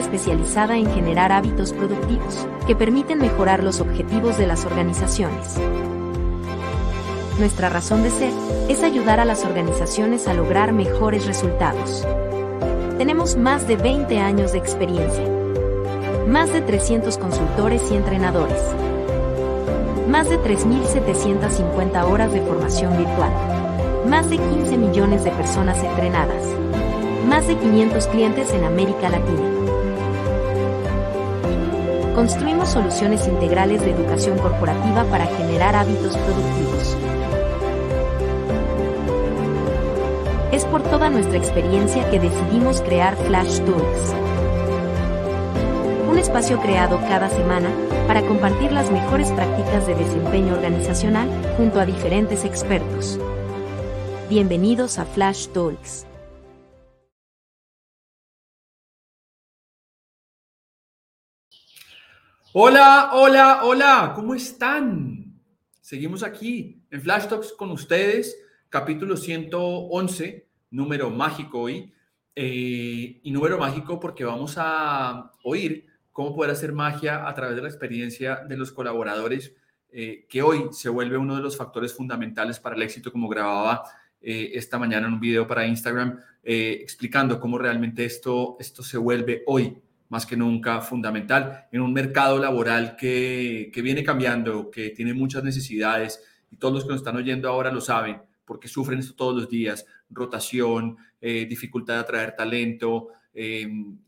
Especializada en generar hábitos productivos que permiten mejorar los objetivos de las organizaciones. Nuestra razón de ser es ayudar a las organizaciones a lograr mejores resultados. Tenemos más de 20 años de experiencia. Más de 300 consultores y entrenadores. Más de 3.750 horas de formación virtual. Más de 15 millones de personas entrenadas más de 500 clientes en América Latina. Construimos soluciones integrales de educación corporativa para generar hábitos productivos. Es por toda nuestra experiencia que decidimos crear Flash Tools. Un espacio creado cada semana para compartir las mejores prácticas de desempeño organizacional junto a diferentes expertos. Bienvenidos a Flash Talks. Hola, hola, hola, ¿cómo están? Seguimos aquí en Flash Talks con ustedes, capítulo 111, número mágico hoy. Eh, y número mágico porque vamos a oír cómo poder hacer magia a través de la experiencia de los colaboradores, eh, que hoy se vuelve uno de los factores fundamentales para el éxito, como grababa eh, esta mañana en un video para Instagram, explicando cómo realmente esto, esto se vuelve hoy más que nunca fundamental en un mercado laboral que, viene cambiando, que tiene muchas necesidades y todos los que nos están oyendo ahora lo saben porque sufren esto todos los días, rotación, eh, dificultad de atraer talento, em,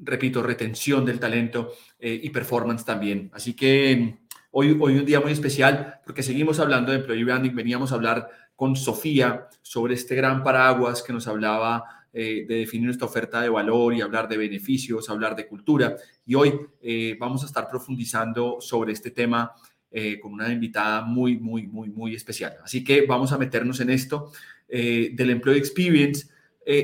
repito, retención del talento eh, y performance también. Así que em, hoy, hoy un día muy especial porque seguimos hablando de employee branding, veníamos a hablar con Sofía sobre este gran paraguas que nos hablaba eh, de definir nuestra oferta de valor y hablar de beneficios, hablar de cultura. Y hoy eh, vamos a estar profundizando sobre este tema eh, con una invitada muy, muy, muy, muy especial. Así que vamos a meternos en esto del Employee Experience,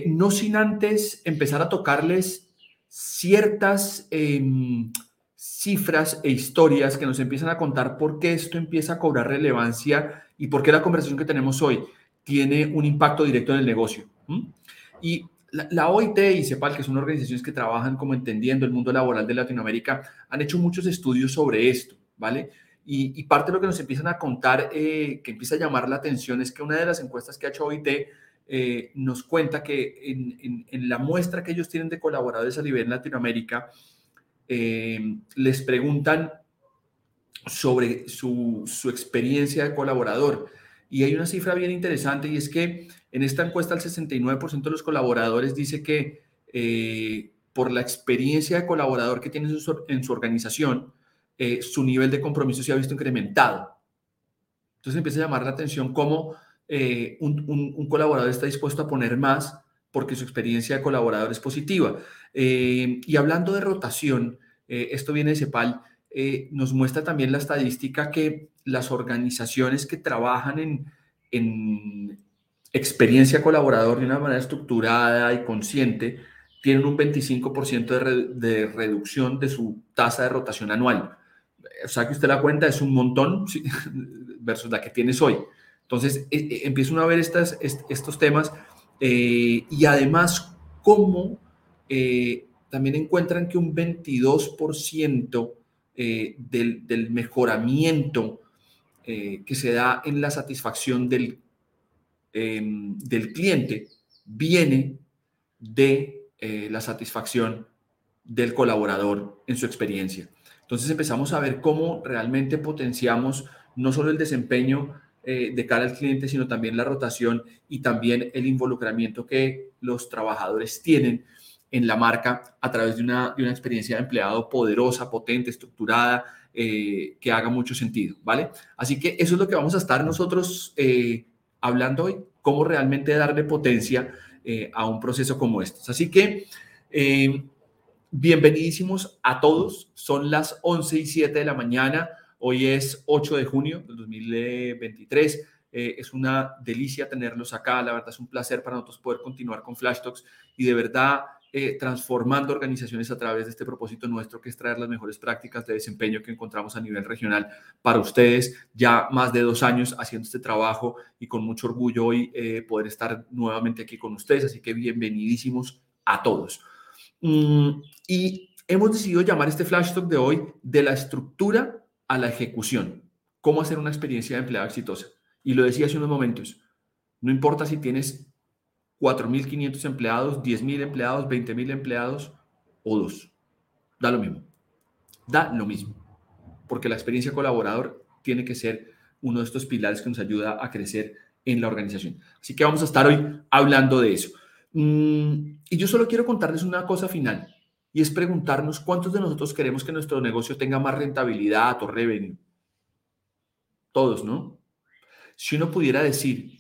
no sin antes empezar a tocarles ciertas em, cifras e historias que nos empiezan a contar por qué esto empieza a cobrar relevancia y por qué la conversación que tenemos hoy tiene un impacto directo en el negocio. Y la, OIT y CEPAL, que son organizaciones que trabajan como entendiendo el mundo laboral de Latinoamérica, han hecho muchos estudios sobre esto, ¿vale? Y, parte de lo que nos empiezan a contar, eh, que empieza a llamar la atención, es que una de las encuestas que ha hecho OIT eh, nos cuenta que en, la muestra que ellos tienen de colaboradores a nivel Latinoamérica, eh, les preguntan sobre su, su experiencia de colaborador. Y hay una cifra bien interesante y es que en esta encuesta, el 69% de los colaboradores dice que eh, por la experiencia de colaborador que tiene en su, organización, eh, su nivel de compromiso se ha visto incrementado. Entonces empieza a llamar la atención cómo eh, un, colaborador está dispuesto a poner más porque su experiencia de colaborador es positiva. y hablando de rotación, esto viene de CEPAL, nos muestra también la estadística que las organizaciones que trabajan en, experiencia colaborador de una manera estructurada y consciente, tienen un 25% de, reducción de su tasa de rotación anual. O sea que usted la cuenta es un montón versus la que tienes hoy. Entonces e, e, empieza uno a ver estos temas eh, y además cómo eh, también encuentran que un 22% eh, del, del, mejoramiento que se da en la satisfacción del, em, del cliente viene de la satisfacción del colaborador en su experiencia. Entonces empezamos a ver cómo realmente potenciamos no solo el desempeño eh, de cara al cliente, sino también la rotación y también el involucramiento que los trabajadores tienen en la marca a través de una, de una experiencia de empleado poderosa, potente, estructurada, eh, que haga mucho sentido, ¿vale? Así que eso es lo que vamos a estar nosotros eh, hablando hoy, cómo realmente darle potencia a un proceso como este. Así que bienvenidísimos a todos, son las 11 y 7 de la mañana. Hoy es 8 de junio del 2023. Eh, es una delicia tenerlos acá. La verdad es un placer para nosotros poder continuar con Flash Talks y de verdad eh, transformando organizaciones a través de este propósito nuestro, que es traer las mejores prácticas de desempeño que encontramos a nivel regional para ustedes. Ya más de dos años haciendo este trabajo y con mucho orgullo hoy eh, poder estar nuevamente aquí con ustedes. Así que bienvenidísimos a todos. Mm, y hemos decidido llamar este Flash Talk de hoy de la estructura a la ejecución. Cómo hacer una experiencia de empleado exitosa. Y lo decía hace unos momentos. No importa si tienes 4.500 empleados, 10.000 empleados, 20.000 empleados o dos. Da lo mismo. Da lo mismo. Porque la experiencia colaborador tiene que ser uno de estos pilares que nos ayuda a crecer en la organización. Así que vamos a estar hoy hablando de eso. Mm, y yo solo quiero contarles una cosa final y es preguntarnos cuántos de nosotros queremos que nuestro negocio tenga más rentabilidad o revenue. Todos, ¿no? Si uno pudiera decir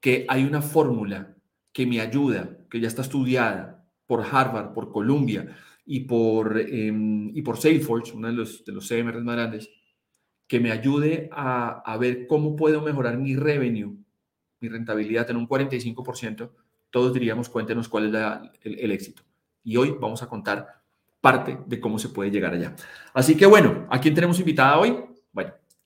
que hay una fórmula que me ayuda, que ya está estudiada por Harvard, por Columbia y por, em, y por Salesforce, uno de los, de los CMRs más grandes, que me ayude a, a ver cómo puedo mejorar mi revenue, mi rentabilidad en un 45%, todos diríamos, cuéntenos cuál es el éxito y hoy vamos a contar parte de cómo se puede llegar allá. Así que bueno, ¿a quién tenemos invitada hoy?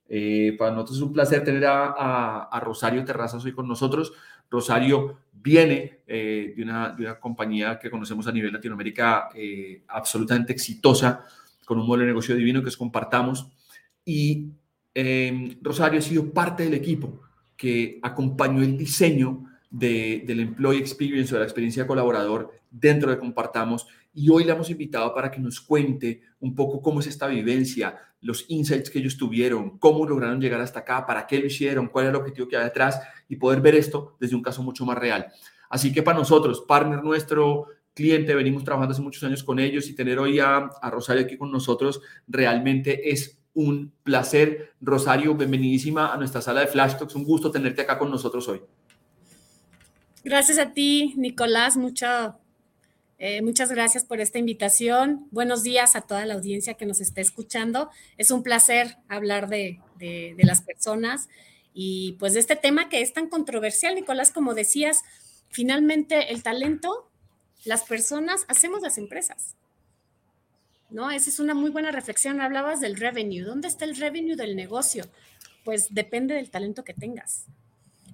Eh, para nosotros es un placer tener a, Rosario Terrazas hoy con nosotros. Rosario viene eh, de, una, de, una, compañía que conocemos a nivel Latinoamérica eh, absolutamente exitosa, con un modelo de negocio divino que es Compartamos. Y Rosario ha sido parte del equipo que acompañó el diseño del Employee Experience o de la experiencia colaborador dentro de Compartamos. Y hoy le hemos invitado para que nos cuente un poco cómo es esta vivencia, los insights que ellos tuvieron, cómo lograron llegar hasta acá, para qué lo hicieron, cuál es el objetivo que hay detrás y poder ver esto desde un caso mucho más real. Así que para nosotros, partner nuestro, cliente, venimos trabajando hace muchos años con ellos y tener hoy a, Rosario aquí con nosotros realmente es un placer. Rosario, bienvenidísima a nuestra sala de Flash Talks. Un gusto tenerte acá con nosotros hoy. Gracias a ti, Nicolás. Eh, muchas gracias por esta invitación. Buenos días a toda la audiencia que nos está escuchando. Es un placer hablar de, las personas y pues de este tema que es tan controversial, Nicolás, como decías, finalmente el talento, las personas, hacemos las empresas. ¿No? Esa es una muy buena reflexión. Hablabas del revenue. ¿Dónde está el revenue del negocio? Pues depende del talento que tengas.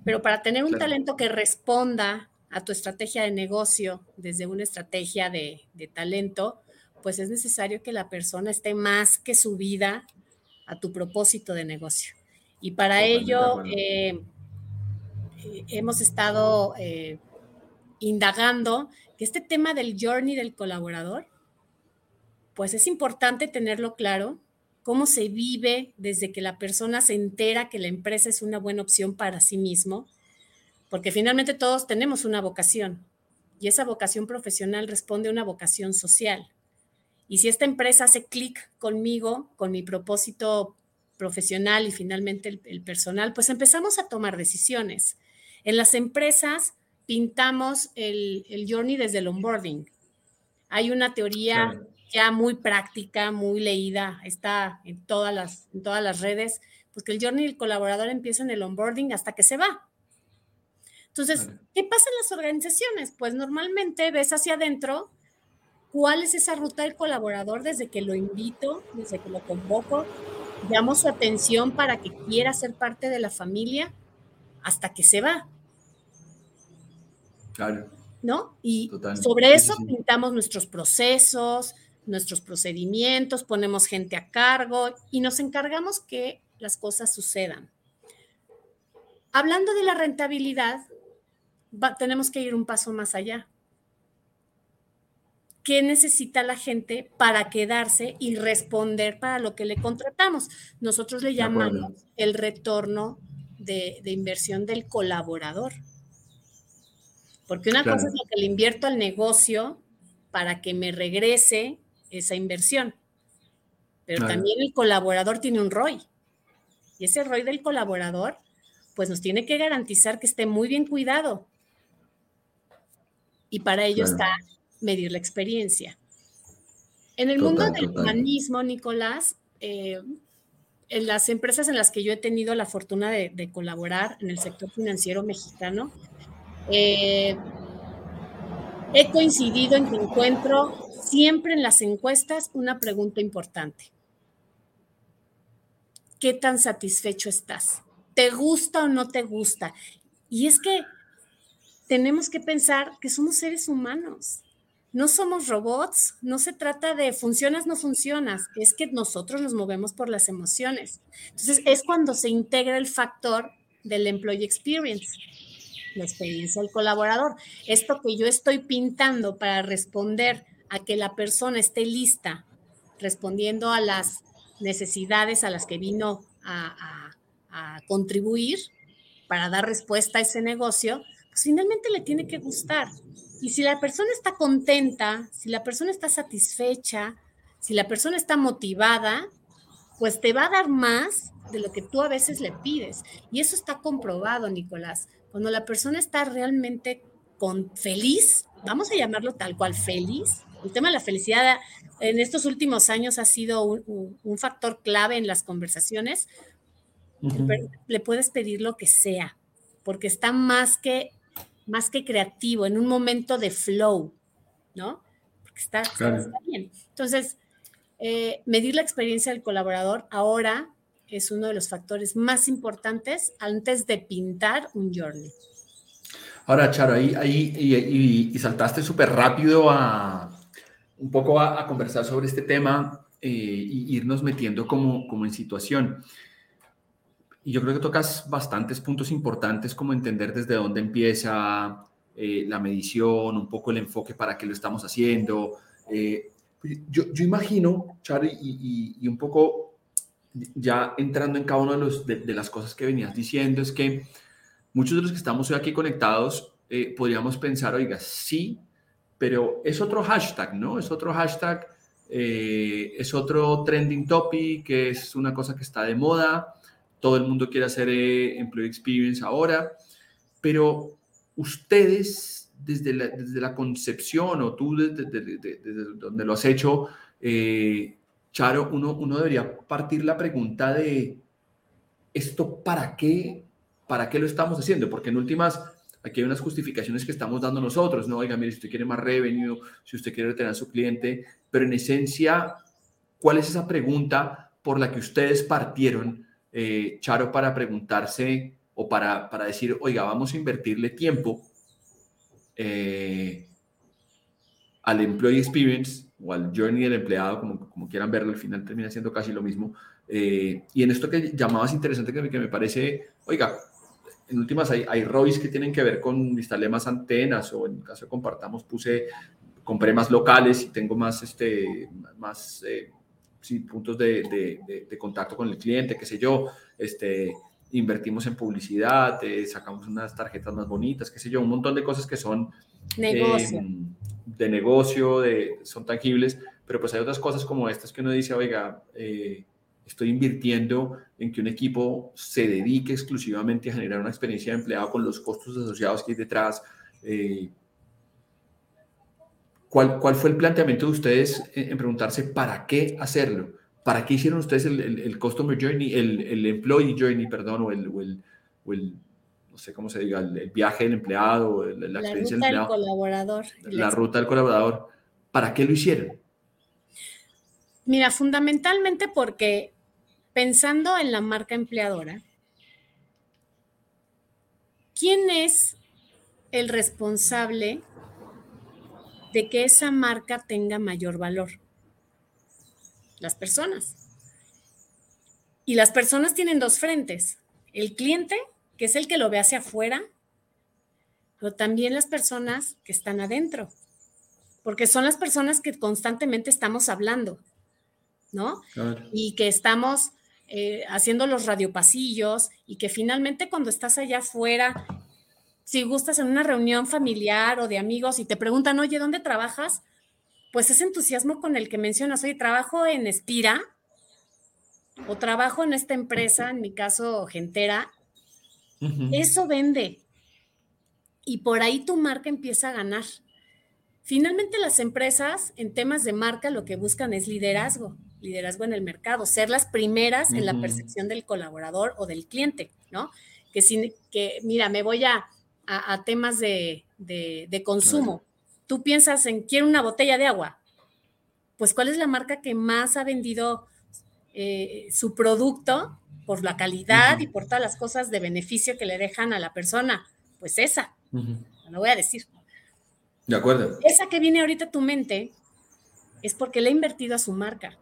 Pero para tener un talento que responda a tu estrategia de negocio desde una estrategia de, talento, pues es necesario que la persona esté más que subida a tu propósito de negocio. Y para ello eh, hemos estado eh, indagando que este tema del journey del colaborador, pues es importante tenerlo claro cómo se vive desde que la persona se entera que la empresa es una buena opción para sí mismo, porque finalmente todos tenemos una vocación y esa vocación profesional responde a una vocación social. Y si esta empresa hace clic conmigo, con mi propósito profesional y finalmente el, personal, pues empezamos a tomar decisiones. En las empresas pintamos el, el journey desde el onboarding. Hay una teoría ya muy práctica, muy leída, está en todas las, en todas las redes, pues que el journey del colaborador empieza en el onboarding hasta que se va. Entonces, ¿qué pasa en las organizaciones? Pues normalmente ves hacia adentro cuál es esa ruta del colaborador desde que lo invito, desde que lo convoco, llamo su atención para que quiera ser parte de la familia hasta que se va. Claro. ¿no? Y sobre eso pintamos nuestros procesos, nuestros procedimientos, ponemos gente a cargo y nos encargamos que las cosas sucedan. Hablando de la rentabilidad, tenemos que ir un paso más allá. ¿Qué necesita la gente para quedarse y responder para lo que le contratamos? Nosotros le llamamos el retorno de, inversión del colaborador. Porque una cosa es lo que le invierto al negocio para que me regrese esa inversión. Pero también el colaborador tiene un ROI. Y ese ROI del colaborador, pues nos tiene que garantizar que esté muy bien cuidado. Y para ello está medir la experiencia. En el mundo del humanismo, Nicolás, eh, en las empresas en las que yo he tenido la fortuna de, colaborar en el sector financiero mexicano, eh, he coincidido en que encuentro siempre en las encuestas una pregunta importante. ¿Qué tan satisfecho estás? ¿Te gusta o no te gusta? Y es que tenemos que pensar que somos seres humanos no somos robots, no se trata de funcionas, no funcionas, es que nosotros nos movemos por las emociones. Entonces, es cuando se integra el factor del employee experience, la experiencia del colaborador. Esto que yo estoy pintando para responder a que la persona esté lista, respondiendo a las necesidades a las que vino a, a contribuir para dar respuesta a ese negocio, pues finalmente le tiene que gustar. Y si la persona está contenta, si la persona está satisfecha, si la persona está motivada, pues te va a dar más de lo que tú a veces le pides. Y eso está comprobado, Nicolás. Cuando la persona está realmente con feliz, vamos a llamarlo tal cual feliz, el tema de la felicidad en estos últimos años ha sido un, factor clave en las conversaciones. Le puedes pedir lo que sea, porque está más que más que creativo, en un momento de flow, ¿no? Porque está, bien. Entonces, eh, medir la experiencia del colaborador ahora es uno de los factores más importantes antes de pintar un journey. Ahora, Charo, ahí, ahí y, saltaste súper rápido a un poco a, conversar sobre este tema e irnos metiendo como, como en situación. Y yo creo que tocas bastantes puntos importantes como entender desde dónde empieza eh, la medición, un poco el enfoque para qué lo estamos haciendo. Eh, yo, yo, imagino, Charlie, y, y, un poco ya entrando en cada una de, los, de, las cosas que venías diciendo, es que muchos de los que estamos hoy aquí conectados eh, podríamos pensar, oiga, sí, pero es otro hashtag, ¿no? Es otro hashtag, es otro trending topic, que es una cosa que está de moda todo el mundo quiere hacer eh, Employee Experience ahora, pero ustedes desde la, desde la concepción o tú desde, donde lo has hecho, eh, Charo, uno, uno debería partir la pregunta de esto para qué, para qué lo estamos haciendo, porque en últimas aquí hay unas justificaciones que estamos dando nosotros, no, oiga, mire, si usted quiere más revenue, si usted quiere retener a su cliente, pero en esencia, ¿cuál es esa pregunta por la que ustedes partieron eh, Charo, para preguntarse o para, para, decir, oiga, vamos a invertirle tiempo eh, al employee experience o al journey del empleado, como, como quieran verlo, al final termina siendo casi lo mismo. Eh, y en esto que llamabas interesante, que, que me parece, oiga, en últimas hay, hay ROIs que tienen que ver con instalarle más antenas o en caso de compartamos puse, compré más locales y tengo más, este, más sí, puntos de, de, de, contacto con el cliente, qué sé yo, este, invertimos en publicidad, eh, sacamos unas tarjetas más bonitas, qué sé yo, un montón de cosas que son negocio. Em, de negocio, de, son tangibles, pero pues hay otras cosas como estas que uno dice, oiga, eh, estoy invirtiendo en que un equipo se dedique exclusivamente a generar una experiencia de empleado con los costos asociados que hay detrás. Eh, ¿Cuál, ¿Cuál fue el planteamiento de ustedes en, preguntarse para qué hacerlo? ¿Para qué hicieron ustedes el, el, Customer Journey, el, el, Employee Journey, perdón, o el, o el, no sé cómo se diga, el, viaje del empleado, la, la experiencia ruta del, empleado, colaborador. La ruta del colaborador. ¿Para qué lo hicieron? Mira, fundamentalmente porque pensando en la marca empleadora, ¿quién es el responsable de que esa marca tenga mayor valor? Las personas. Y las personas tienen dos frentes. El cliente, que es el que lo ve hacia afuera, pero también las personas que están adentro, porque son las personas que constantemente estamos hablando, ¿no? Y que estamos eh, haciendo los radiopasillos y que finalmente cuando estás allá afuera, si gustas en una reunión familiar o de amigos y te preguntan, oye, ¿dónde trabajas? Pues ese entusiasmo con el que mencionas, oye, trabajo en Espira o trabajo en esta empresa, en mi caso, Gentera, eso vende. Y por ahí tu marca empieza a ganar. Finalmente las empresas en temas de marca lo que buscan es liderazgo liderazgo en el mercado, ser las primeras en la percepción del colaborador o del cliente, ¿no? Que, sin, que mira, me voy a, a, temas de, de, consumo. Tú piensas en, quiero una botella de agua. Pues, ¿cuál es la marca que más ha vendido eh, su producto por la calidad y por todas las cosas de beneficio que le dejan a la persona? Pues esa. Lo voy a decir. De acuerdo. Esa que viene ahorita a tu mente es porque le ha invertido a su marca.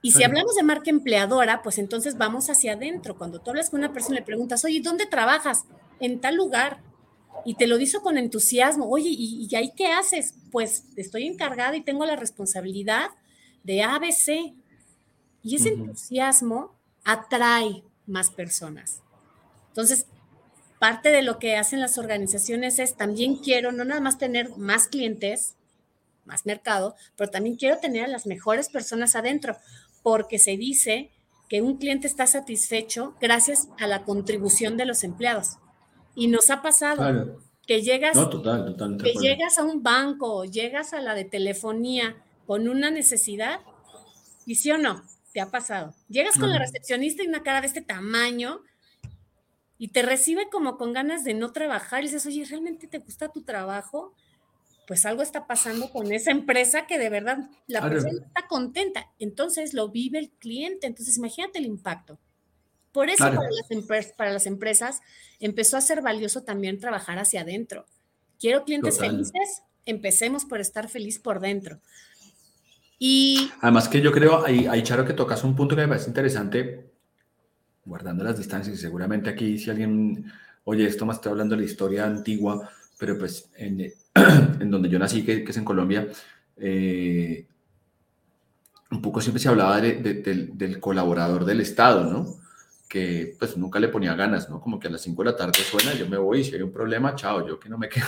Y si hablamos de marca empleadora, pues entonces vamos hacia adentro. Cuando tú hablas con una persona y le preguntas, oye, ¿dónde trabajas? En tal lugar. Y te lo dice con entusiasmo. Oye, ¿y, ahí qué haces? Pues estoy encargada y tengo la responsabilidad de ABC. Y ese entusiasmo atrae más personas. Entonces, parte de lo que hacen las organizaciones es también quiero no nada más tener más clientes, más mercado, pero también quiero tener a las mejores personas adentro porque se dice que un cliente está satisfecho gracias a la contribución de los empleados. Y nos ha pasado que llegas, que llegas a un banco, llegas a la de telefonía con una necesidad, y sí o no, te ha pasado. Llegas con la recepcionista y una cara de este tamaño y te recibe como con ganas de no trabajar y dices, oye, ¿realmente te gusta tu trabajo? pues algo está pasando con esa empresa que de verdad la persona está contenta. Entonces lo vive el cliente. Entonces imagínate el impacto. Por eso para, las empresas empezó a ser valioso también trabajar hacia adentro. Quiero clientes felices, empecemos por estar feliz por dentro. Y además que yo creo, ahí, ahí Charo que tocas un punto que me parece interesante, guardando las distancias y seguramente aquí si alguien, oye, esto más estoy hablando de la historia antigua, pero pues en, en donde yo nací, que, es en Colombia, eh, un poco siempre se hablaba del colaborador del Estado, ¿no? Que pues nunca le ponía ganas, ¿no? Como que a las 5 de la tarde suena, yo me voy, si hay un problema, chao, yo que no me quedo,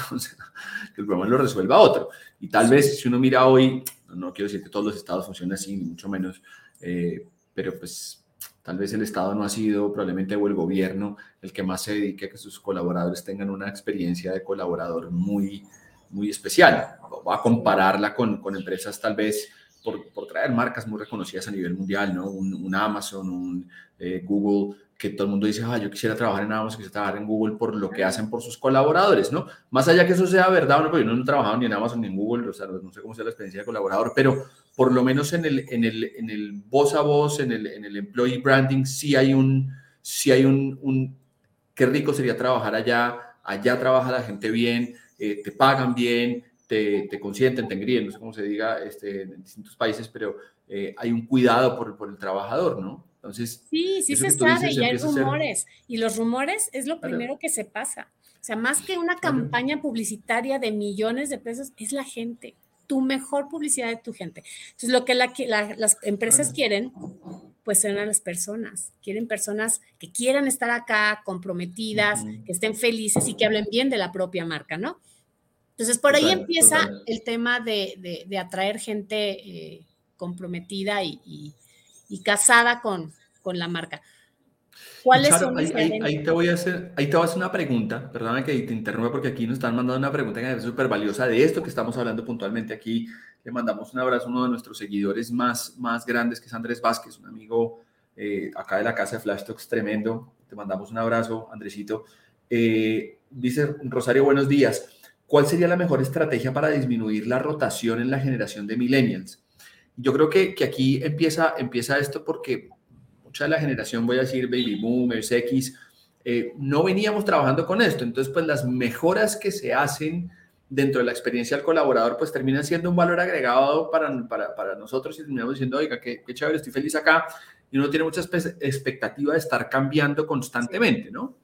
que el problema lo resuelva otro. Y tal vez si uno mira hoy, no quiero decir que todos los estados funcionen así, ni mucho menos, eh, pero pues Tal vez el Estado no ha sido, probablemente o el gobierno, el que más se dedique a que sus colaboradores tengan una experiencia de colaborador muy, muy especial. Voy a compararla con, con empresas tal vez por, por, traer marcas muy reconocidas a nivel mundial, ¿no? Un, Amazon, un eh, Google, que todo el mundo dice, ah, yo quisiera trabajar en Amazon, quisiera trabajar en Google por lo que hacen por sus colaboradores, ¿no? Más allá que eso sea verdad o no, porque yo no he trabajado ni en Amazon ni en Google, o sea, no sé cómo sea la experiencia de colaborador, pero por lo menos en el, en el, en el voz a voz, en el, en el employee branding, sí hay un, sí hay un, qué rico sería trabajar allá, allá trabaja la gente bien, eh, te pagan bien, te, te, consienten, te engríen, no sé cómo se diga este, en distintos países, pero eh, hay un cuidado por, por el trabajador, ¿no? Entonces, sí, sí se sabe y hay rumores. Y los rumores es lo primero que se pasa. O sea, más que una campaña publicitaria de millones de pesos, es la gente, tu mejor publicidad de tu gente. Entonces, lo que las empresas quieren, pues son a las personas. Quieren personas que quieran estar acá, comprometidas, que estén felices y que hablen bien de la propia marca, ¿no? Entonces, por ahí empieza el tema de, de, atraer gente eh, comprometida y y casada con, con la marca. ¿Cuáles son ahí, ahí, te voy a hacer, ahí te voy a hacer una pregunta, perdóname que te interrumpa porque aquí nos están mandando una pregunta que es súper valiosa de esto que estamos hablando puntualmente aquí. Le mandamos un abrazo a uno de nuestros seguidores más, más grandes, que es Andrés Vázquez, un amigo eh, acá de la casa de Flash Talks, tremendo. Te mandamos un abrazo, Andresito. Eh, dice Rosario, buenos días. ¿Cuál sería la mejor estrategia para disminuir la rotación en la generación de millennials? Yo creo que, que aquí empieza, empieza esto porque mucha de la generación, voy a decir baby boomers, X, eh, no veníamos trabajando con esto. Entonces, pues las mejoras que se hacen dentro de la experiencia del colaborador, pues termina siendo un valor agregado para, para, para nosotros y terminamos diciendo, oiga, qué, qué, chévere, estoy feliz acá y uno tiene mucha expectativa de estar cambiando constantemente, ¿no?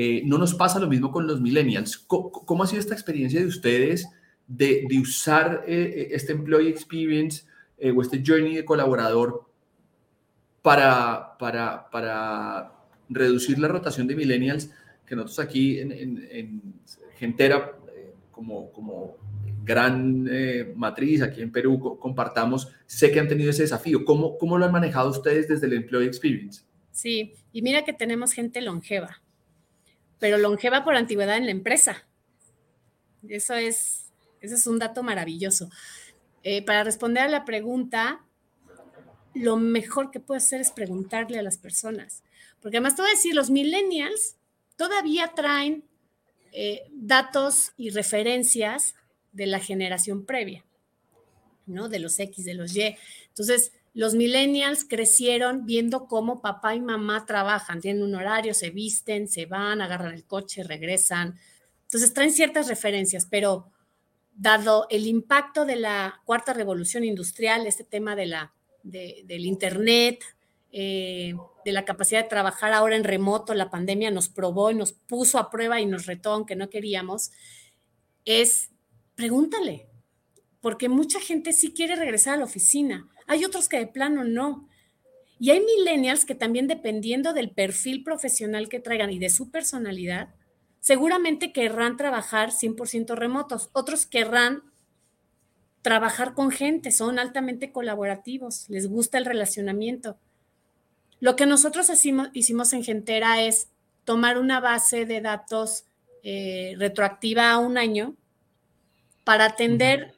Eh, no nos pasa lo mismo con los millennials. ¿Cómo, ha sido esta experiencia de ustedes de, usar eh, eh, este employee experience o este journey de colaborador para, para, para reducir la rotación de millennials que nosotros aquí en, en, en Gentera como, como gran matriz aquí en Perú compartamos, sé que han tenido ese desafío. ¿Cómo, ¿Cómo lo han manejado ustedes desde el Employee Experience? Sí, y mira que tenemos gente longeva, pero longeva por antigüedad en la empresa. Eso es, ese es un dato maravilloso. Eh, para responder a la pregunta, lo mejor que puedo hacer es preguntarle a las personas. Porque además te voy a decir, los millennials todavía traen eh, datos y referencias de la generación previa, ¿no? De los X, de los Y. Entonces, los millennials crecieron viendo cómo papá y mamá trabajan, tienen un horario, se visten, se van, agarran el coche, regresan. Entonces, traen ciertas referencias, pero dado el impacto de la cuarta revolución industrial, este tema de la, del Internet, eh, de la capacidad de trabajar ahora en remoto, la pandemia nos probó y nos puso a prueba y nos retó aunque no queríamos, es pregúntale, porque mucha gente sí quiere regresar a la oficina, hay otros que de plano no. Y hay millennials que también dependiendo del perfil profesional que traigan y de su personalidad, seguramente querrán trabajar 100% remotos, otros querrán trabajar con gente, son altamente colaborativos, les gusta el relacionamiento. Lo que nosotros hicimos, en Gentera es tomar una base de datos eh, retroactiva a un año para atender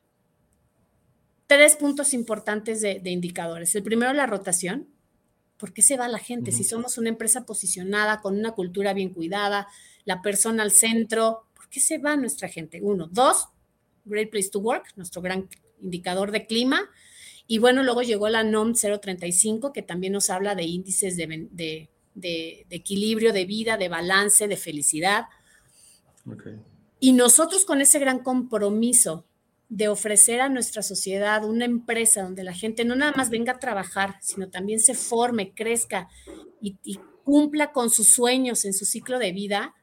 tres puntos importantes de, indicadores. El primero, la rotación. ¿Por qué se va la gente? Si somos una empresa posicionada, con una cultura bien cuidada, la persona al centro, ¿por qué se va nuestra gente? Uno. Dos, Great Place to Work, nuestro gran indicador de clima. Y bueno, luego llegó la NOM 035, que también nos habla de índices de, equilibrio de vida, de balance, de felicidad. Y nosotros con ese gran compromiso de ofrecer a nuestra sociedad una empresa donde la gente no nada más venga a trabajar, sino también se forme, crezca y, cumpla con sus sueños en su ciclo de vida,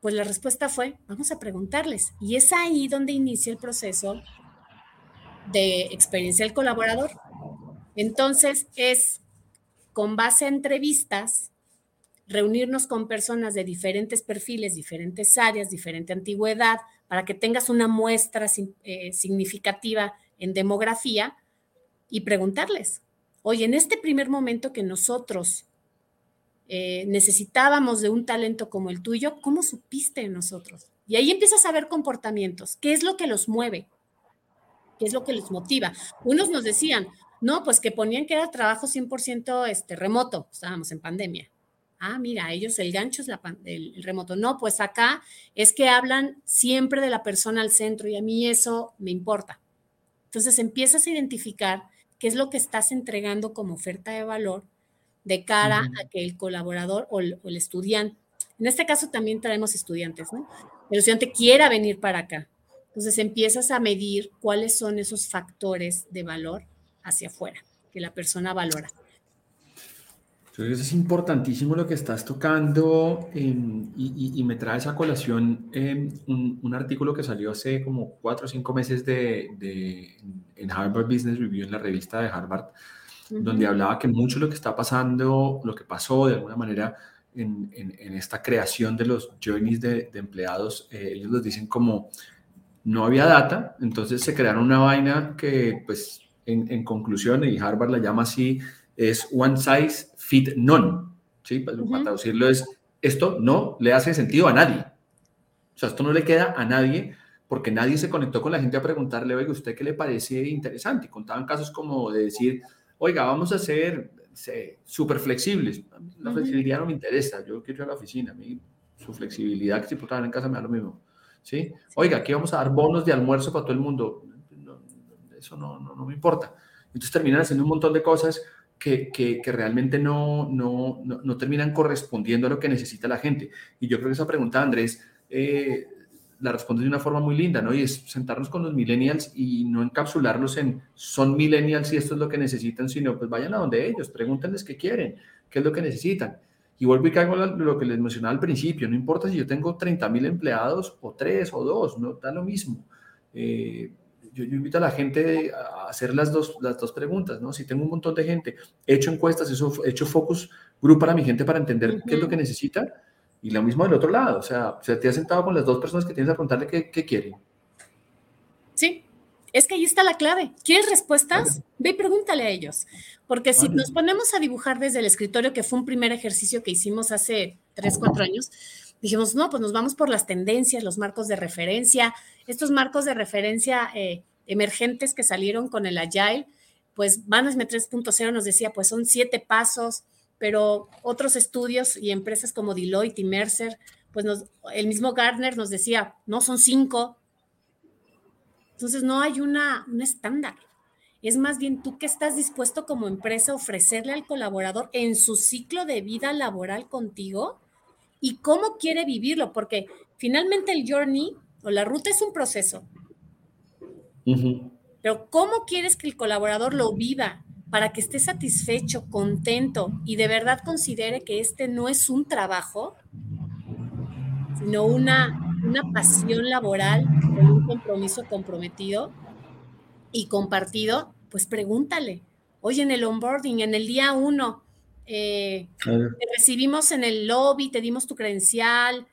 pues la respuesta fue, vamos a preguntarles. Y es ahí donde inicia el proceso de experiencia del colaborador. Entonces, es con base a entrevistas, reunirnos con personas de diferentes perfiles, diferentes áreas, diferente antigüedad, para que tengas una muestra eh, significativa en demografía y preguntarles, oye, en este primer momento que nosotros eh, necesitábamos de un talento como el tuyo, ¿cómo supiste en nosotros? Y ahí empiezas a ver comportamientos, qué es lo que los mueve, qué es lo que les motiva. Unos nos decían, no, pues que ponían que era trabajo 100% este, remoto, estábamos en pandemia. Ah, mira, ellos el gancho es la, el, remoto. No, pues acá es que hablan siempre de la persona al centro y a mí eso me importa. Entonces empiezas a identificar qué es lo que estás entregando como oferta de valor de cara a que el colaborador o el, o el, estudiante, en este caso también traemos estudiantes, ¿no? El estudiante quiera venir para acá. Entonces empiezas a medir cuáles son esos factores de valor hacia afuera que la persona valora. Entonces es importantísimo lo que estás tocando em, y, me trae esa colación em, un, artículo que salió hace como cuatro o cinco meses de, en Harvard Business Review, en la revista de Harvard, donde hablaba que mucho lo que está pasando, lo que pasó de alguna manera en, esta creación de los journeys de, empleados, eh, ellos los dicen como no había data, entonces se crearon una vaina que, pues, en, conclusión, y Harvard la llama así, es one size fit none. ¿sí? Para traducirlo es, esto no le hace sentido a nadie. O sea, esto no le queda a nadie porque nadie se conectó con la gente a preguntarle, oiga, ¿usted qué le parece interesante? Y contaban casos como de decir, oiga, vamos a ser súper flexibles. La flexibilidad no me interesa, yo quiero ir a la oficina, a mí su flexibilidad, que si puedo en casa me da lo mismo. ¿sí? Oiga, aquí vamos a dar bonos de almuerzo para todo el mundo. eso no, no, me importa. Entonces terminan haciendo un montón de cosas que, realmente no, no, no, terminan correspondiendo a lo que necesita la gente. Y yo creo que esa pregunta, Andrés, eh, la respondes de una forma muy linda, ¿no? Y es sentarnos con los millennials y no encapsularlos en son millennials y esto es lo que necesitan, sino pues vayan a donde ellos, pregúntenles qué quieren, qué es lo que necesitan. Y vuelvo y caigo lo que les mencionaba al principio, no importa si yo tengo 30 mil empleados o tres o dos, no da lo mismo. Eh, yo, invito a la gente a hacer las dos, las dos preguntas, ¿no? Si tengo un montón de gente, he hecho encuestas, he hecho focus group para mi gente para entender qué es lo que necesita y lo mismo del otro lado, o sea, se te has sentado con las dos personas que tienes a preguntarle qué, qué quieren. Sí, es que ahí está la clave. ¿Quieres respuestas? Ve y pregúntale a ellos. Porque si nos ponemos a dibujar desde el escritorio, que fue un primer ejercicio que hicimos hace tres, cuatro años, dijimos, no, pues nos vamos por las tendencias, los marcos de referencia, estos marcos de referencia eh, emergentes que salieron con el Agile, pues Management 3.0 nos decía, pues son siete pasos, pero otros estudios y empresas como Deloitte y Mercer, pues el mismo Gardner nos decía, no, son cinco. Entonces no hay una, un estándar. Es más bien tú que estás dispuesto como empresa a ofrecerle al colaborador en su ciclo de vida laboral contigo y cómo quiere vivirlo, porque finalmente el journey o la ruta es un proceso. Pero ¿cómo quieres que el colaborador lo viva para que esté satisfecho, contento y de verdad considere que este no es un trabajo, sino una, una pasión laboral con un compromiso comprometido y compartido? Pues pregúntale. Oye, en el onboarding, en el día uno, eh, te recibimos en el lobby, te dimos tu credencial.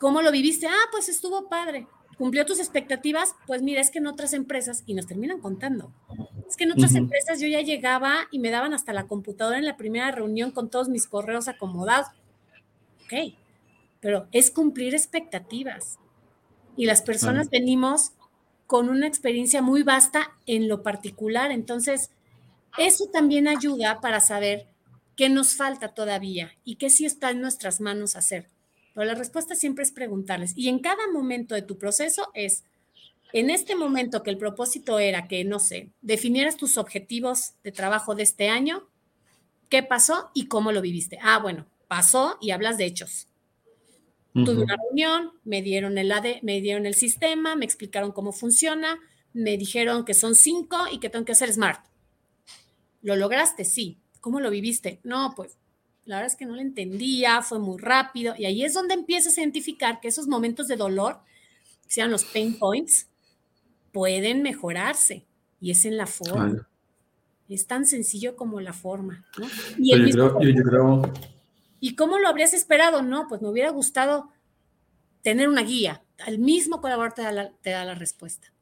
¿Cómo lo viviste? Ah, pues estuvo padre. ¿Cumplió tus expectativas? Pues mira, es que en otras empresas, y nos terminan contando, es que en otras empresas yo ya llegaba y me daban hasta la computadora en la primera reunión con todos mis correos acomodados. Ok, pero es cumplir expectativas. Y las personas venimos con una experiencia muy vasta en lo particular. Entonces, eso también ayuda para saber qué nos falta todavía y qué sí está en nuestras manos hacer. Pero la respuesta siempre es preguntarles. Y en cada momento de tu proceso es, en este momento que el propósito era que, no sé, definieras tus objetivos de trabajo de este año, ¿qué pasó y cómo lo viviste? Ah, bueno, pasó y hablas de hechos. Tuve una reunión, me dieron el AD, me dieron el sistema, me explicaron cómo funciona, me dijeron que son cinco y que tengo que hacer smart. ¿Lo lograste? Sí. ¿Cómo lo viviste? No, pues la verdad es que no lo entendía, fue muy rápido. Y ahí es donde empiezas a identificar que esos momentos de dolor, que sean los pain points, pueden mejorarse. Y es en la forma. Es tan sencillo como la forma. Y, ¿Y cómo lo habrías esperado? No, pues me hubiera gustado tener una guía. El mismo colaborador te da la respuesta.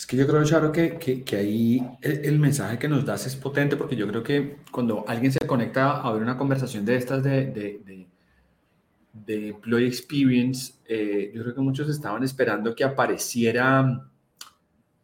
Es que yo creo, Charo, que, que, ahí el, mensaje que nos das es potente porque yo creo que cuando alguien se conecta a ver una conversación de estas de, de, de, Employee Experience, eh, yo creo que muchos estaban esperando que apareciera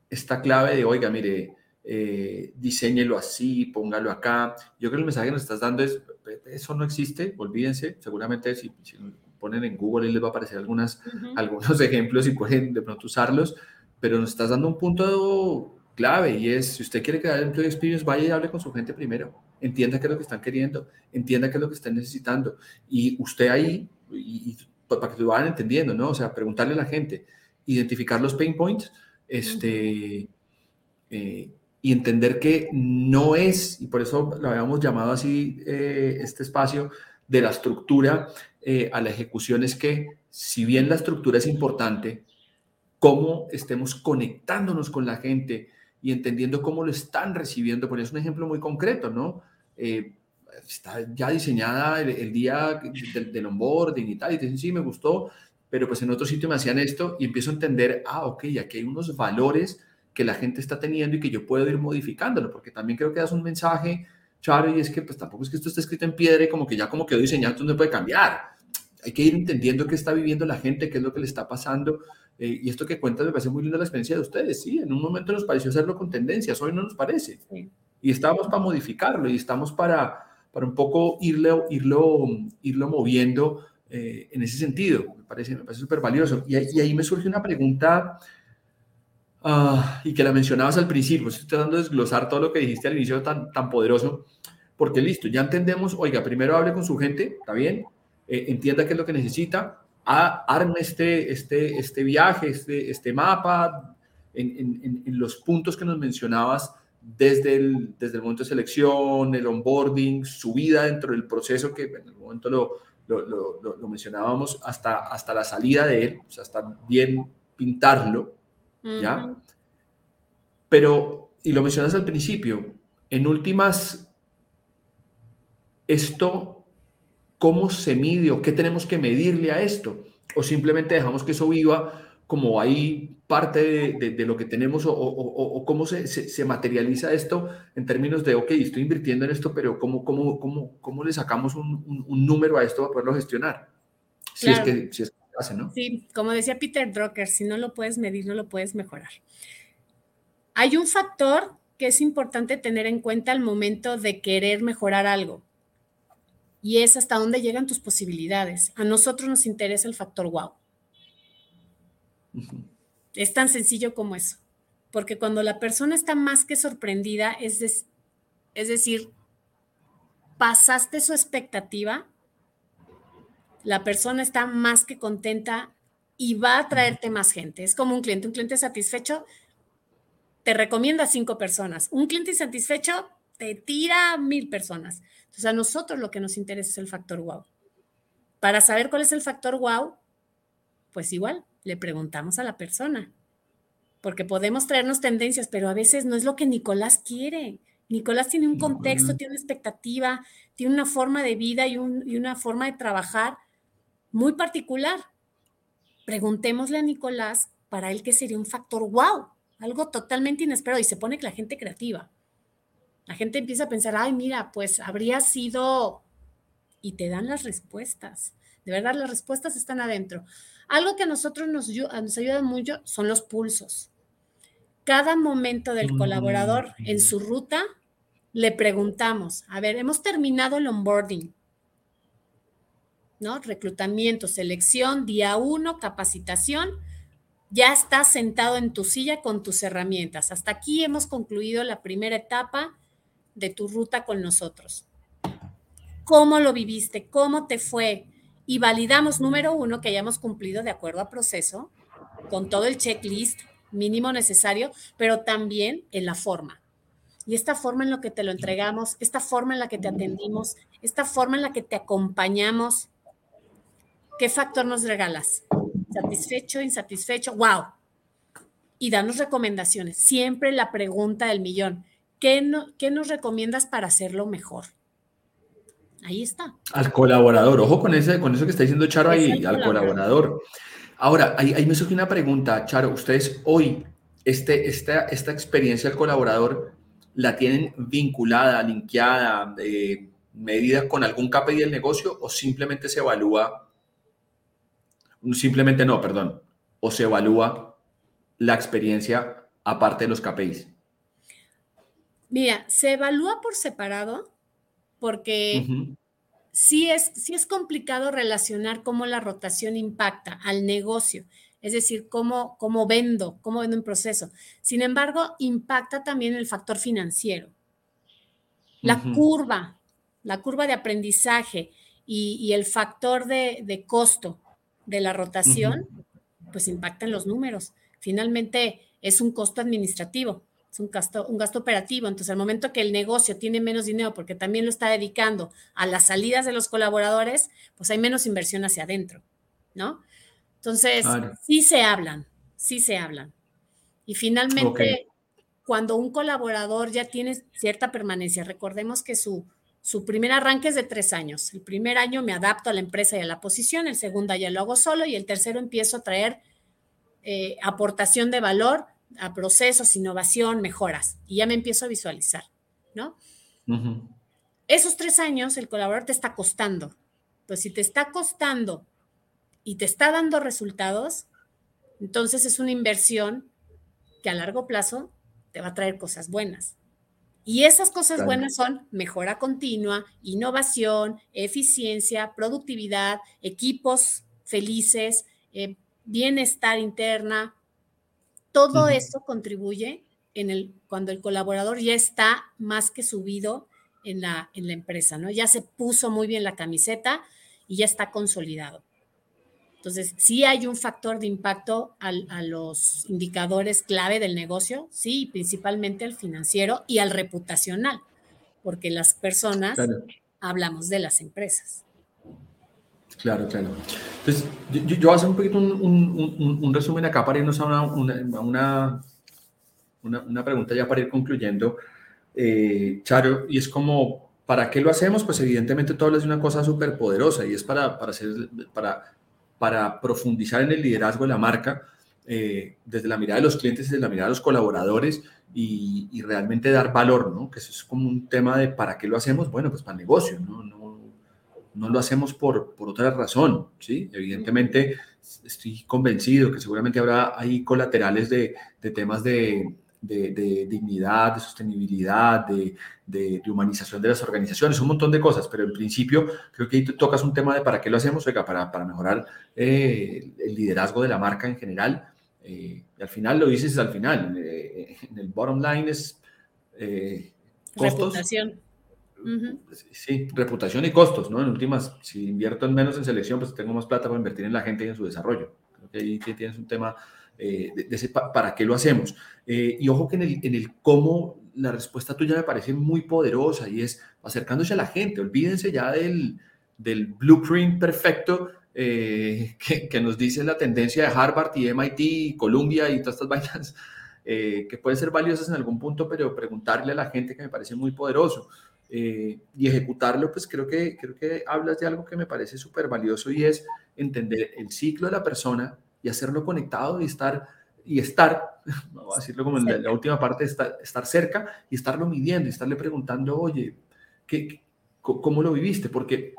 esta clave de, oiga, mire, eh, diseñelo así, póngalo acá. Yo creo que el mensaje que nos estás dando es, eso no existe, olvídense, seguramente si, si ponen en Google les va a aparecer algunas, algunos ejemplos y pueden de pronto usarlos pero nos estás dando un punto clave y es, si usted quiere crear Employee Experience, vaya y hable con su gente primero, entienda qué es lo que están queriendo, entienda qué es lo que están necesitando. Y usted ahí, y, para que lo vayan entendiendo, ¿no? O sea, preguntarle a la gente, identificar los pain points, este, eh, y entender que no es, y por eso lo habíamos llamado así eh, este espacio, de la estructura eh, a la ejecución, es que si bien la estructura es importante, cómo estemos conectándonos con la gente y entendiendo cómo lo están recibiendo. Por eso es un ejemplo muy concreto, ¿no? Eh, está ya diseñada el, día del, onboarding y tal, y te dicen, sí, me gustó, pero pues en otro sitio me hacían esto y empiezo a entender, ah, ok, aquí hay unos valores que la gente está teniendo y que yo puedo ir modificándolo, porque también creo que das un mensaje, Charo, y es que pues tampoco es que esto esté escrito en piedra y como que ya como quedó diseñado, entonces no puede cambiar. Hay que ir entendiendo qué está viviendo la gente, qué es lo que le está pasando, eh, y esto que cuentas me parece muy linda la experiencia de ustedes, sí, en un momento nos pareció hacerlo con tendencias, hoy no nos parece. Y estamos para modificarlo y estamos para, para un poco irlo, irlo, irlo moviendo eh, en ese sentido. Me parece, me parece súper valioso. Y, y, ahí me surge una pregunta uh, y que la mencionabas al principio, estoy tratando de desglosar todo lo que dijiste al inicio tan, tan poderoso, porque listo, ya entendemos, oiga, primero hable con su gente, ¿está bien? Eh, entienda qué es lo que necesita, arme este, este, este viaje, este, este mapa, en, los puntos que nos mencionabas, desde el, desde el momento de selección, el onboarding, su vida dentro del proceso, que en el momento lo, lo, lo, mencionábamos, hasta, hasta la salida de él, o sea, hasta bien pintarlo, ¿ya? Pero, y lo mencionas al principio, en últimas, esto, ¿cómo se mide o qué tenemos que medirle a esto? O simplemente dejamos que eso viva como ahí parte de, lo que tenemos o, cómo se, se, materializa esto en términos de, ok, estoy invirtiendo en esto, pero ¿cómo, cómo, cómo, cómo le sacamos un, un, número a esto para poderlo gestionar? Si es que, si es que hace, ¿no? Sí, como decía Peter Drucker, si no lo puedes medir, no lo puedes mejorar. Hay un factor que es importante tener en cuenta al momento de querer mejorar algo. Y es hasta dónde llegan tus posibilidades. A nosotros nos interesa el factor wow. Es tan sencillo como eso. Porque cuando la persona está más que sorprendida, es, es decir, pasaste su expectativa, la persona está más que contenta y va a traerte más gente. Es como un cliente, un cliente satisfecho te recomienda a cinco personas. Un cliente insatisfecho te tira a mil personas. Entonces, a nosotros lo que nos interesa es el factor wow. Para saber cuál es el factor wow, pues igual le preguntamos a la persona. Porque podemos traernos tendencias, pero a veces no es lo que Nicolás quiere. Nicolás tiene un contexto, tiene una expectativa, tiene una forma de vida y, y una forma de trabajar muy particular. Preguntémosle a Nicolás para él qué sería un factor wow algo totalmente inesperado y se pone que la gente creativa. La gente empieza a pensar, ay, mira, pues habría sido... Y te dan las respuestas. De verdad, las respuestas están adentro. Algo que a nosotros nos, nos ayuda mucho son los pulsos. Cada momento del mm. colaborador en su ruta, le preguntamos, a ver, hemos terminado el onboarding, ¿no? Reclutamiento, selección, día uno, capacitación, ya estás sentado en tu silla con tus herramientas. Hasta aquí hemos concluido la primera etapa de tu ruta con nosotros. ¿Cómo lo viviste? ¿Cómo te fue? Y validamos, número uno, que hayamos cumplido de acuerdo a proceso, con todo el checklist mínimo necesario, pero también en la forma. Y esta forma en la que te lo entregamos, esta forma en la que te atendimos, esta forma en la que te acompañamos, ¿qué factor nos regalas? satisfecho, insatisfecho, wow. Y danos recomendaciones. Siempre la pregunta del millón, ¿qué, no, qué nos recomiendas para hacerlo mejor? Ahí está. Al colaborador, ojo con, ese, con eso que está diciendo Charo ahí, al colaborador. Ahora, ahí, me surge una pregunta, Charo, ustedes hoy, este, esta, esta experiencia del colaborador, ¿la tienen vinculada, linkeada, eh, medida con algún KPI del negocio o simplemente se evalúa simplemente no, perdón, o se evalúa la experiencia aparte de los KPIs? Mira, se evalúa por separado porque sí, es, sí es complicado relacionar cómo la rotación impacta al negocio, es decir, cómo, cómo vendo, cómo vendo un proceso. Sin embargo, impacta también el factor financiero. La curva, la curva de aprendizaje y, el factor de, de costo de la rotación, pues impacta en los números. Finalmente es un costo administrativo, es un gasto, un gasto operativo. Entonces, al momento que el negocio tiene menos dinero porque también lo está dedicando a las salidas de los colaboradores, pues hay menos inversión hacia adentro, ¿no? Entonces, sí se hablan, sí se hablan. Y finalmente, cuando un colaborador ya tiene cierta permanencia, recordemos que su, su primer arranque es de tres años. El primer año me adapto a la empresa y a la posición, el segundo ya lo hago solo y el tercero empiezo a traer eh, aportación de valor a procesos, innovación, mejoras. Y ya me empiezo a visualizar, ¿no? Esos tres años el colaborador te está costando. Pues si te está costando y te está dando resultados, entonces es una inversión que a largo plazo te va a traer cosas buenas. Y esas cosas buenas son mejora continua, innovación, eficiencia, productividad, equipos felices, eh, bienestar interna. Todo eso contribuye en el, cuando el colaborador ya está más que subido en la, en la empresa, ¿no? Ya se puso muy bien la camiseta y ya está consolidado. Entonces, sí hay un factor de impacto a los indicadores clave del negocio, sí, principalmente al financiero y al reputacional, porque las personas hablamos de las empresas. Claro, claro. Entonces, yo, voy a hacer un poquito un, resumen acá para irnos a una, una, pregunta ya para ir concluyendo, eh, Charo, y es como, ¿para qué lo hacemos? Pues evidentemente todo es una cosa súper poderosa y es para, para, hacer, para para profundizar en el liderazgo de la marca eh, desde la mirada de los clientes, desde la mirada de los colaboradores y, realmente dar valor, ¿no? Que eso es como un tema de ¿para qué lo hacemos? Bueno, pues para el negocio, ¿no? No, no lo hacemos por, por otra razón, ¿sí? Evidentemente estoy convencido que seguramente habrá ahí colaterales de, de temas de, de, dignidad, de sostenibilidad, de, humanización de las organizaciones, un montón de cosas, pero en principio creo que ahí tocas un tema de para qué lo hacemos, oiga, para, para mejorar eh, el liderazgo de la marca en general. Eh, y al final lo dices al final, eh, en el bottom line es. Reputación. Sí, reputación y costos, ¿no? En últimas, si invierto en menos en selección, pues tengo más plata para invertir en la gente y en su desarrollo. Creo que ahí tienes un tema eh, de, ese para qué lo hacemos. Eh, y ojo que en el, en el cómo la respuesta tuya me parece muy poderosa y es acercándose a la gente. Olvídense ya del, del blueprint perfecto eh, que, que, nos dice la tendencia de Harvard y MIT y Columbia y todas estas vainas, que pueden ser valiosas en algún punto, pero preguntarle a la gente que me parece muy poderoso. Y ejecutarlo, pues creo que, creo que hablas de algo que me parece súper valioso y es entender el ciclo de la persona y hacerlo conectado y estar, y estar, vamos a decirlo como en la, última parte, estar, estar cerca y estarlo midiendo y estarle preguntando, oye, ¿qué, ¿cómo lo viviste? Porque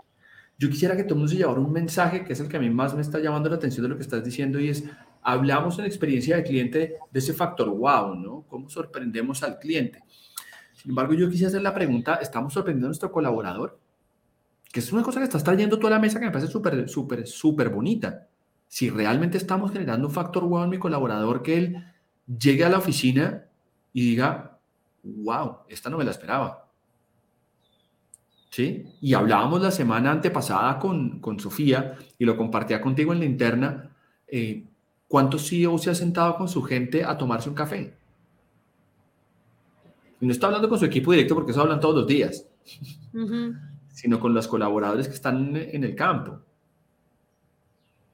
yo quisiera que todo el mundo se llevara un mensaje que es el que a mí más me está llamando la atención de lo que estás diciendo y es, hablamos en experiencia de cliente de ese factor wow, ¿no? ¿Cómo sorprendemos al cliente? Sin embargo, yo quisiera hacer la pregunta, ¿estamos sorprendiendo a nuestro colaborador? Que es una cosa que estás trayendo toda la mesa que me parece súper, súper, súper bonita si realmente estamos generando un factor wow en mi colaborador que él llegue a la oficina y diga, wow, esta no me la esperaba. ¿Sí? Y hablábamos la semana antepasada con, con Sofía y lo compartía contigo en la interna. Eh, ¿Cuántos CEOs se ha sentado con su gente a tomarse un café? Y no está hablando con su equipo directo porque eso hablan todos los días, sino con los colaboradores que están en el campo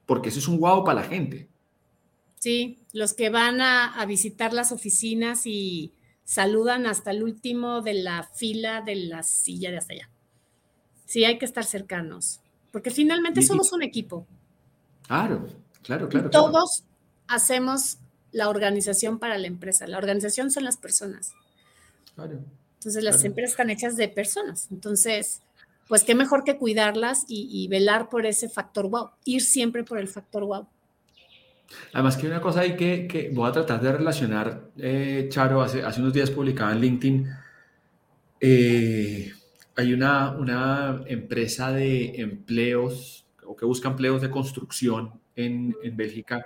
porque eso es un guau para la gente. Sí, los que van a, visitar las oficinas y saludan hasta el último de la fila de la silla de hasta allá. Sí, hay que estar cercanos, porque finalmente somos un equipo. Claro, claro, claro. todos hacemos la organización para la empresa. La organización son las personas. Claro. Entonces las empresas están hechas de personas. Entonces, pues qué mejor que cuidarlas y, velar por ese factor wow, ir siempre por el factor wow. Además que hay una cosa ahí que, voy a tratar de relacionar, eh, Charo, hace, hace unos días publicaba en LinkedIn, eh, hay una, una empresa de empleos o que busca empleos de construcción en, en Bélgica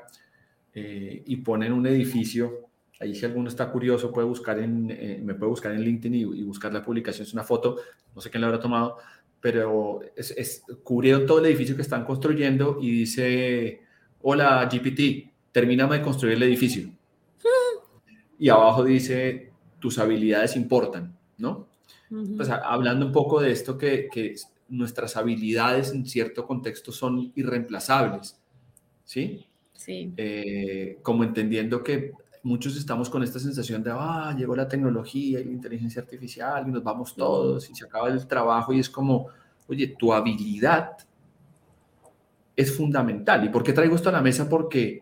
eh, y ponen un edificio. Ahí si alguno está curioso puede buscar en, me puede buscar en LinkedIn y, y, buscar la publicación. Es una foto, no sé quién la habrá tomado, pero es, es, cubrieron todo el edificio que están construyendo y dice, hola GPT, termíname de construir el edificio. Y abajo dice, tus habilidades importan, ¿no? Pues hablando un poco de esto, que, que, nuestras habilidades en cierto contexto son irreemplazables, ¿sí? Sí. Eh, como entendiendo que muchos estamos con esta sensación de, ah, llegó la tecnología y la inteligencia artificial y nos vamos todos y se acaba el trabajo y es como, oye, tu habilidad es fundamental. ¿Y por qué traigo esto a la mesa? Porque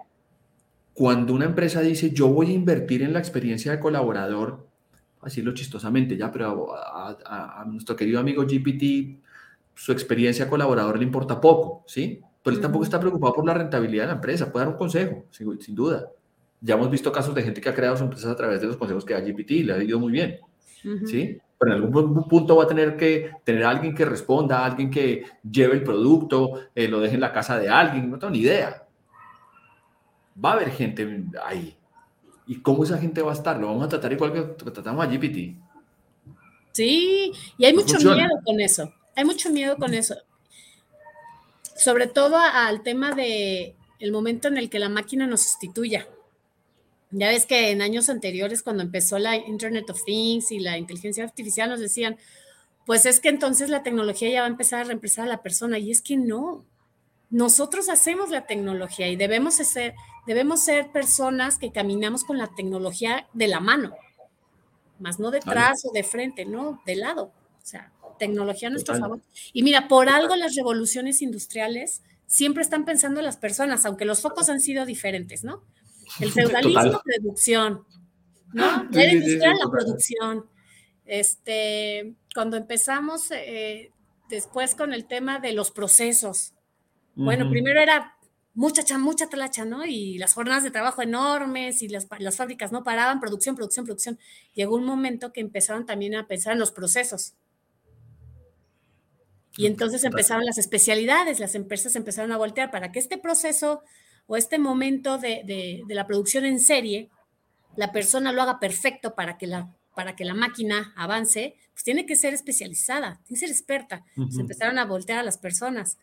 cuando una empresa dice, yo voy a invertir en la experiencia de colaborador, decirlo chistosamente ya, pero a, nuestro querido amigo GPT, su experiencia colaborador le importa poco, ¿sí? Pero él tampoco está preocupado por la rentabilidad de la empresa, puede dar un consejo, sin duda. Ya hemos visto casos de gente que ha creado sus empresas a través de los consejos que da GPT y le ha ido muy bien. ¿sí? Pero en algún punto va a tener que tener a alguien que responda, alguien que lleve el producto, eh, lo deje en la casa de alguien, no tengo ni idea. Va a haber gente ahí. ¿Y cómo esa gente va a estar? Lo vamos a tratar igual que tratamos a GPT. Sí, y hay mucho miedo con eso. Hay mucho miedo con eso. sobre todo al tema de el momento en el que la máquina nos sustituya. Ya ves que en años anteriores, cuando empezó la Internet of Things y la inteligencia artificial, nos decían, pues es que entonces la tecnología ya va a empezar a reemplazar a la persona. Y es que no. Nosotros hacemos la tecnología y debemos ser, debemos ser personas que caminamos con la tecnología de la mano, más no detrás o de frente, no, de lado. O sea, tecnología a nuestro favor. Y mira, por algo las revoluciones industriales siempre están pensando en las personas, aunque los focos han sido diferentes, ¿no? El feudalismo, producción, ¿no? La era industrial, la producción. Este, cuando empezamos eh, después con el tema de los procesos. Bueno, primero era mucha, mucha talacha, ¿no? Y las jornadas de trabajo enormes y las, las fábricas no paraban, producción, producción, producción. Llegó un momento que empezaron también a pensar en los procesos. Y entonces empezaron las especialidades, las empresas empezaron a voltear para que este proceso o este momento de, la producción en serie, la persona lo haga perfecto para que la, para que la máquina avance, pues tiene que ser especializada, tiene que ser experta. Se empezaron a voltear a las personas,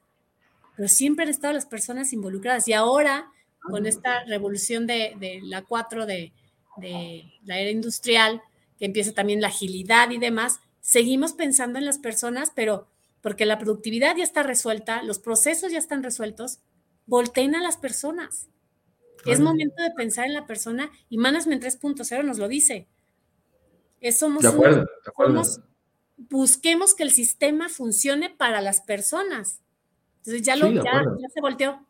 pero siempre han estado las personas involucradas. Y ahora, con esta revolución de, la 4 de, de la era industrial, que empieza también la agilidad y demás, seguimos pensando en las personas, pero porque la productividad ya está resuelta, los procesos ya están resueltos, volteen a las personas. Es momento de pensar en la persona y Management 3.0 nos lo dice. Es, somos, busquemos que el sistema funcione para las personas. Entonces ya, lo, ya, se volteó.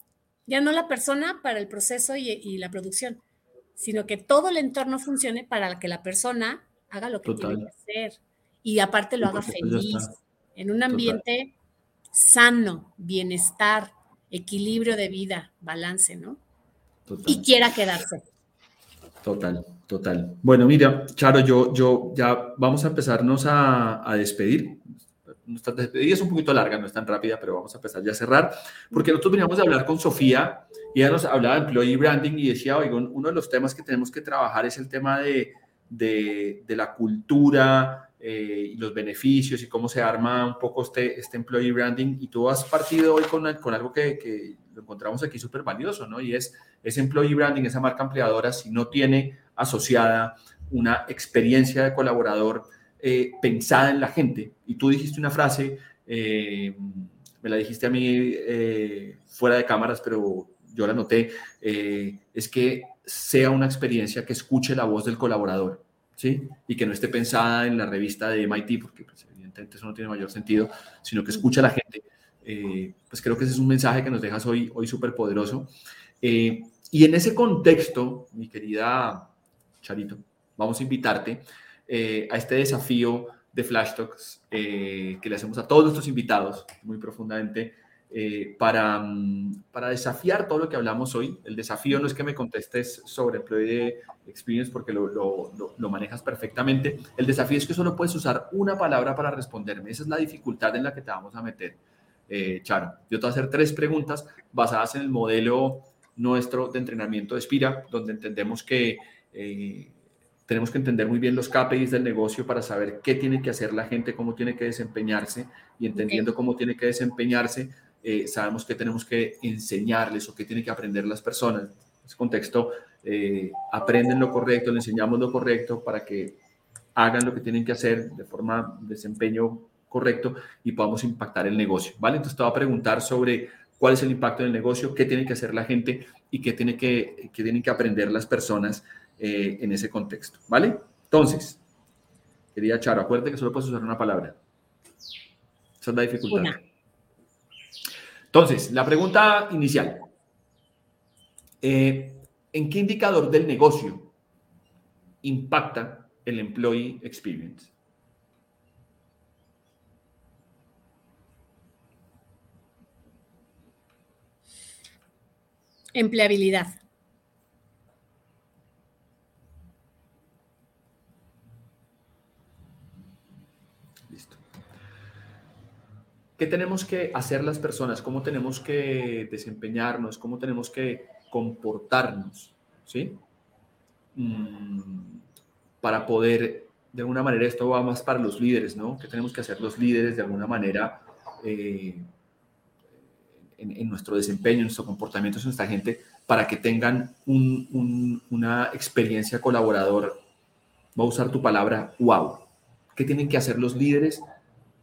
Ya no la persona para el proceso y, la producción, sino que todo el entorno funcione para que la persona haga lo que tiene que hacer y aparte lo haga feliz en un ambiente sano, bienestar, equilibrio de vida, balance, ¿no? Y quiera quedarse. Total, total. Bueno, mira, Charo, yo, yo ya vamos a empezarnos a, despedir. Nuestra despedida es un poquito larga, no es tan rápida, pero vamos a empezar ya a cerrar, porque nosotros veníamos a hablar con Sofía y ella nos hablaba de employee branding y decía, oigan, uno de los temas que tenemos que trabajar es el tema de, de, de la cultura, eh, y los beneficios y cómo se arma un poco este, este employee branding. Y tú has partido hoy con, con algo que, que, lo encontramos aquí súper valioso, ¿no? Y es ese employee branding, esa marca empleadora, si no tiene asociada una experiencia de colaborador eh, pensada en la gente. Y tú dijiste una frase, eh, me la dijiste a mí fuera de cámaras, pero yo la noté, es que sea una experiencia que escuche la voz del colaborador. ¿Sí? Y que no esté pensada en la revista de MIT, porque pues, evidentemente eso no tiene mayor sentido, sino que escucha a la gente. Eh, pues creo que ese es un mensaje que nos dejas hoy, hoy súper poderoso. Eh, y en ese contexto, mi querida Charito, vamos a invitarte eh, a este desafío de Flash Talks que le hacemos a todos nuestros invitados, muy profundamente, eh, para, mm, para desafiar todo lo que hablamos hoy. El desafío no es que me contestes sobre Employee Experience porque lo, lo, lo, manejas perfectamente. El desafío es que solo puedes usar una palabra para responderme. Esa es la dificultad en la que te vamos a meter, eh, Charo. Yo te voy a hacer tres preguntas basadas en el modelo nuestro de entrenamiento de Spira, donde entendemos que eh, tenemos que entender muy bien los KPIs del negocio para saber qué tiene que hacer la gente, cómo tiene que desempeñarse y entendiendo cómo tiene que desempeñarse, eh, sabemos que tenemos que enseñarles o que tienen que aprender las personas. En ese contexto, eh, aprenden lo correcto, les enseñamos lo correcto para que hagan lo que tienen que hacer de forma de desempeño correcto y podamos impactar el negocio, ¿vale? Entonces te voy a preguntar sobre cuál es el impacto del negocio, qué tiene que hacer la gente y qué, tiene que, qué tienen que aprender las personas eh, en ese contexto, ¿vale? Entonces, quería Charo, acuérdate que solo puedes usar una palabra. Esa es la dificultad. Entonces, la pregunta inicial. Eh, ¿En qué indicador del negocio impacta el employee experience? Empleabilidad. ¿Qué tenemos que hacer las personas? ¿Cómo tenemos que desempeñarnos? ¿Cómo tenemos que comportarnos? ¿Sí? Mm, para poder, de alguna manera, esto va más para los líderes, ¿no? ¿Qué tenemos que hacer los líderes de alguna manera? Eh, en, nuestro desempeño, en nuestro comportamiento en nuestra gente, para que tengan una experiencia colaborador, voy a usar tu palabra, wow. ¿Qué tienen que hacer los líderes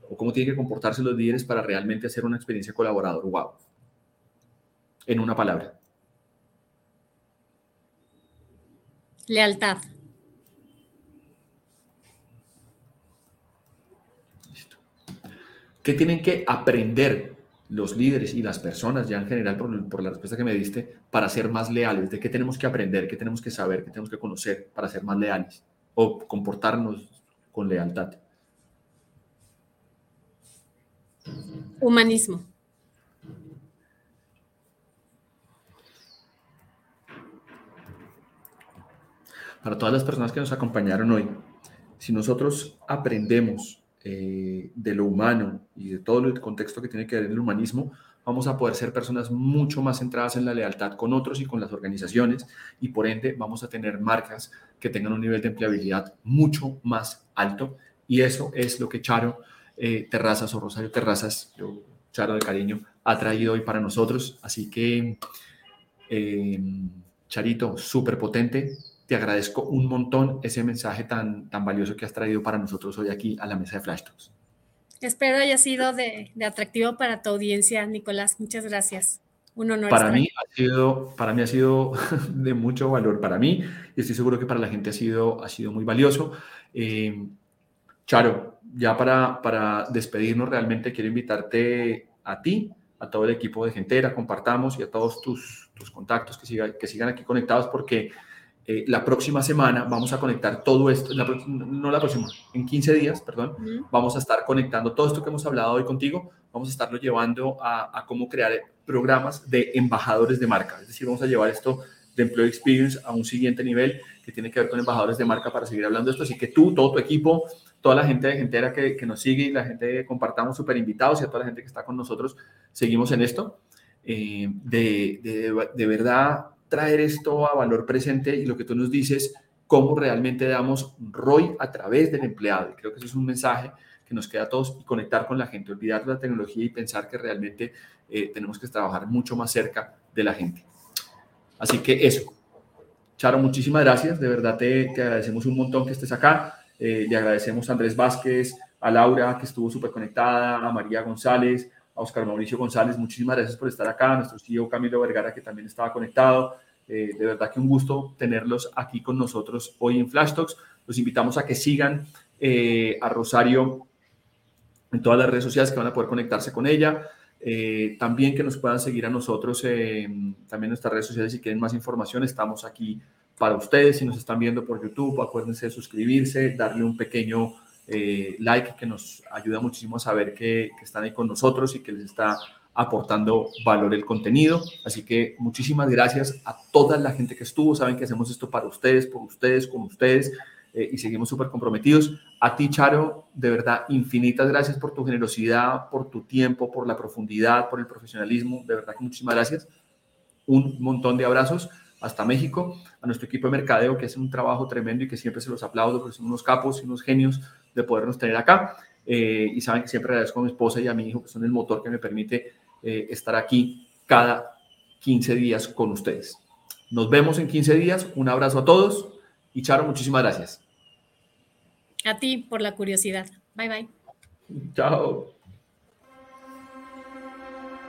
o cómo tienen que comportarse los líderes para realmente hacer una experiencia colaborador, wow? En una palabra. Lealtad. ¿Qué tienen que aprender los líderes y las personas ya en general por, la respuesta que me diste para ser más leales? ¿De qué tenemos que aprender? ¿Qué tenemos que saber? ¿Qué tenemos que conocer para ser más leales? O comportarnos con lealtad. Humanismo. Para todas las personas que nos acompañaron hoy, si nosotros aprendemos eh, de lo humano y de todo el contexto que tiene que ver el humanismo, vamos a poder ser personas mucho más centradas en la lealtad con otros y con las organizaciones y por ende vamos a tener marcas que tengan un nivel de empleabilidad mucho más alto y eso es lo que Charo eh, Terrazas o Rosario Terrazas, yo, Charo de cariño, ha traído hoy para nosotros. Así que, eh, Charito, súper potente, te agradezco un montón ese mensaje tan, tan valioso que has traído para nosotros hoy aquí a la mesa de Flash Talks. Espero haya sido de, atractivo para tu audiencia, Nicolás. Muchas gracias. Un honor. Para mí, ha sido, para mí ha sido de mucho valor para mí y estoy seguro que para la gente ha sido, ha sido muy valioso. Eh, Charo, ya para, para despedirnos, realmente quiero invitarte a ti, a todo el equipo de Gentera, compartamos y a todos tus, tus contactos que, siga, que sigan aquí conectados porque eh, la próxima semana vamos a conectar todo esto, no la próxima, en 15 días, perdón, vamos a estar conectando todo esto que hemos hablado hoy contigo, vamos a estarlo llevando a, cómo crear programas de embajadores de marca. Es decir, vamos a llevar esto de Employee Experience a un siguiente nivel que tiene que ver con embajadores de marca para seguir hablando de esto. Así que tú, todo tu equipo, toda la gente de Gentera que, que nos sigue y la gente que compartamos súper invitados y a toda la gente que está con nosotros, seguimos en esto. Eh, de, de, de verdad, traer esto a valor presente y lo que tú nos dices, cómo realmente damos ROI a través del empleado. Y creo que eso es un mensaje que nos queda a todos y conectar con la gente, olvidar la tecnología y pensar que realmente eh, tenemos que trabajar mucho más cerca de la gente. Así que eso. Charo, muchísimas gracias. De verdad te, agradecemos un montón que estés acá. Eh, le agradecemos a Andrés Vázquez, a Laura, que estuvo súper conectada, a María González, a Oscar Mauricio González, muchísimas gracias por estar acá, a nuestro CEO Camilo Vergara, que también estaba conectado. Eh, de verdad que un gusto tenerlos aquí con nosotros hoy en Flash Talks. Los invitamos a que sigan eh, a Rosario en todas las redes sociales que van a poder conectarse con ella. También que nos puedan seguir a nosotros también en nuestras redes sociales si quieren más información. Estamos aquí para ustedes. Si nos están viendo por YouTube, acuérdense de suscribirse, darle un pequeño eh, like que nos ayuda muchísimo a saber que, están ahí con nosotros y que les está aportando valor el contenido. Así que muchísimas gracias a toda la gente que estuvo. Saben que hacemos esto para ustedes, por ustedes, con ustedes eh, y seguimos súper comprometidos. A ti, Charo, de verdad, infinitas gracias por tu generosidad, por tu tiempo, por la profundidad, por el profesionalismo. De verdad que muchísimas gracias. Un montón de abrazos hasta México, a nuestro equipo de mercadeo que hace un trabajo tremendo y que siempre se los aplaudo porque son unos capos y unos genios de podernos tener acá. Eh, y saben que siempre agradezco a mi esposa y a mi hijo, que son el motor que me permite eh, estar aquí cada 15 días con ustedes. Nos vemos en 15 días. Un abrazo a todos y Charo, muchísimas gracias. A ti por la curiosidad. Bye bye. Chao.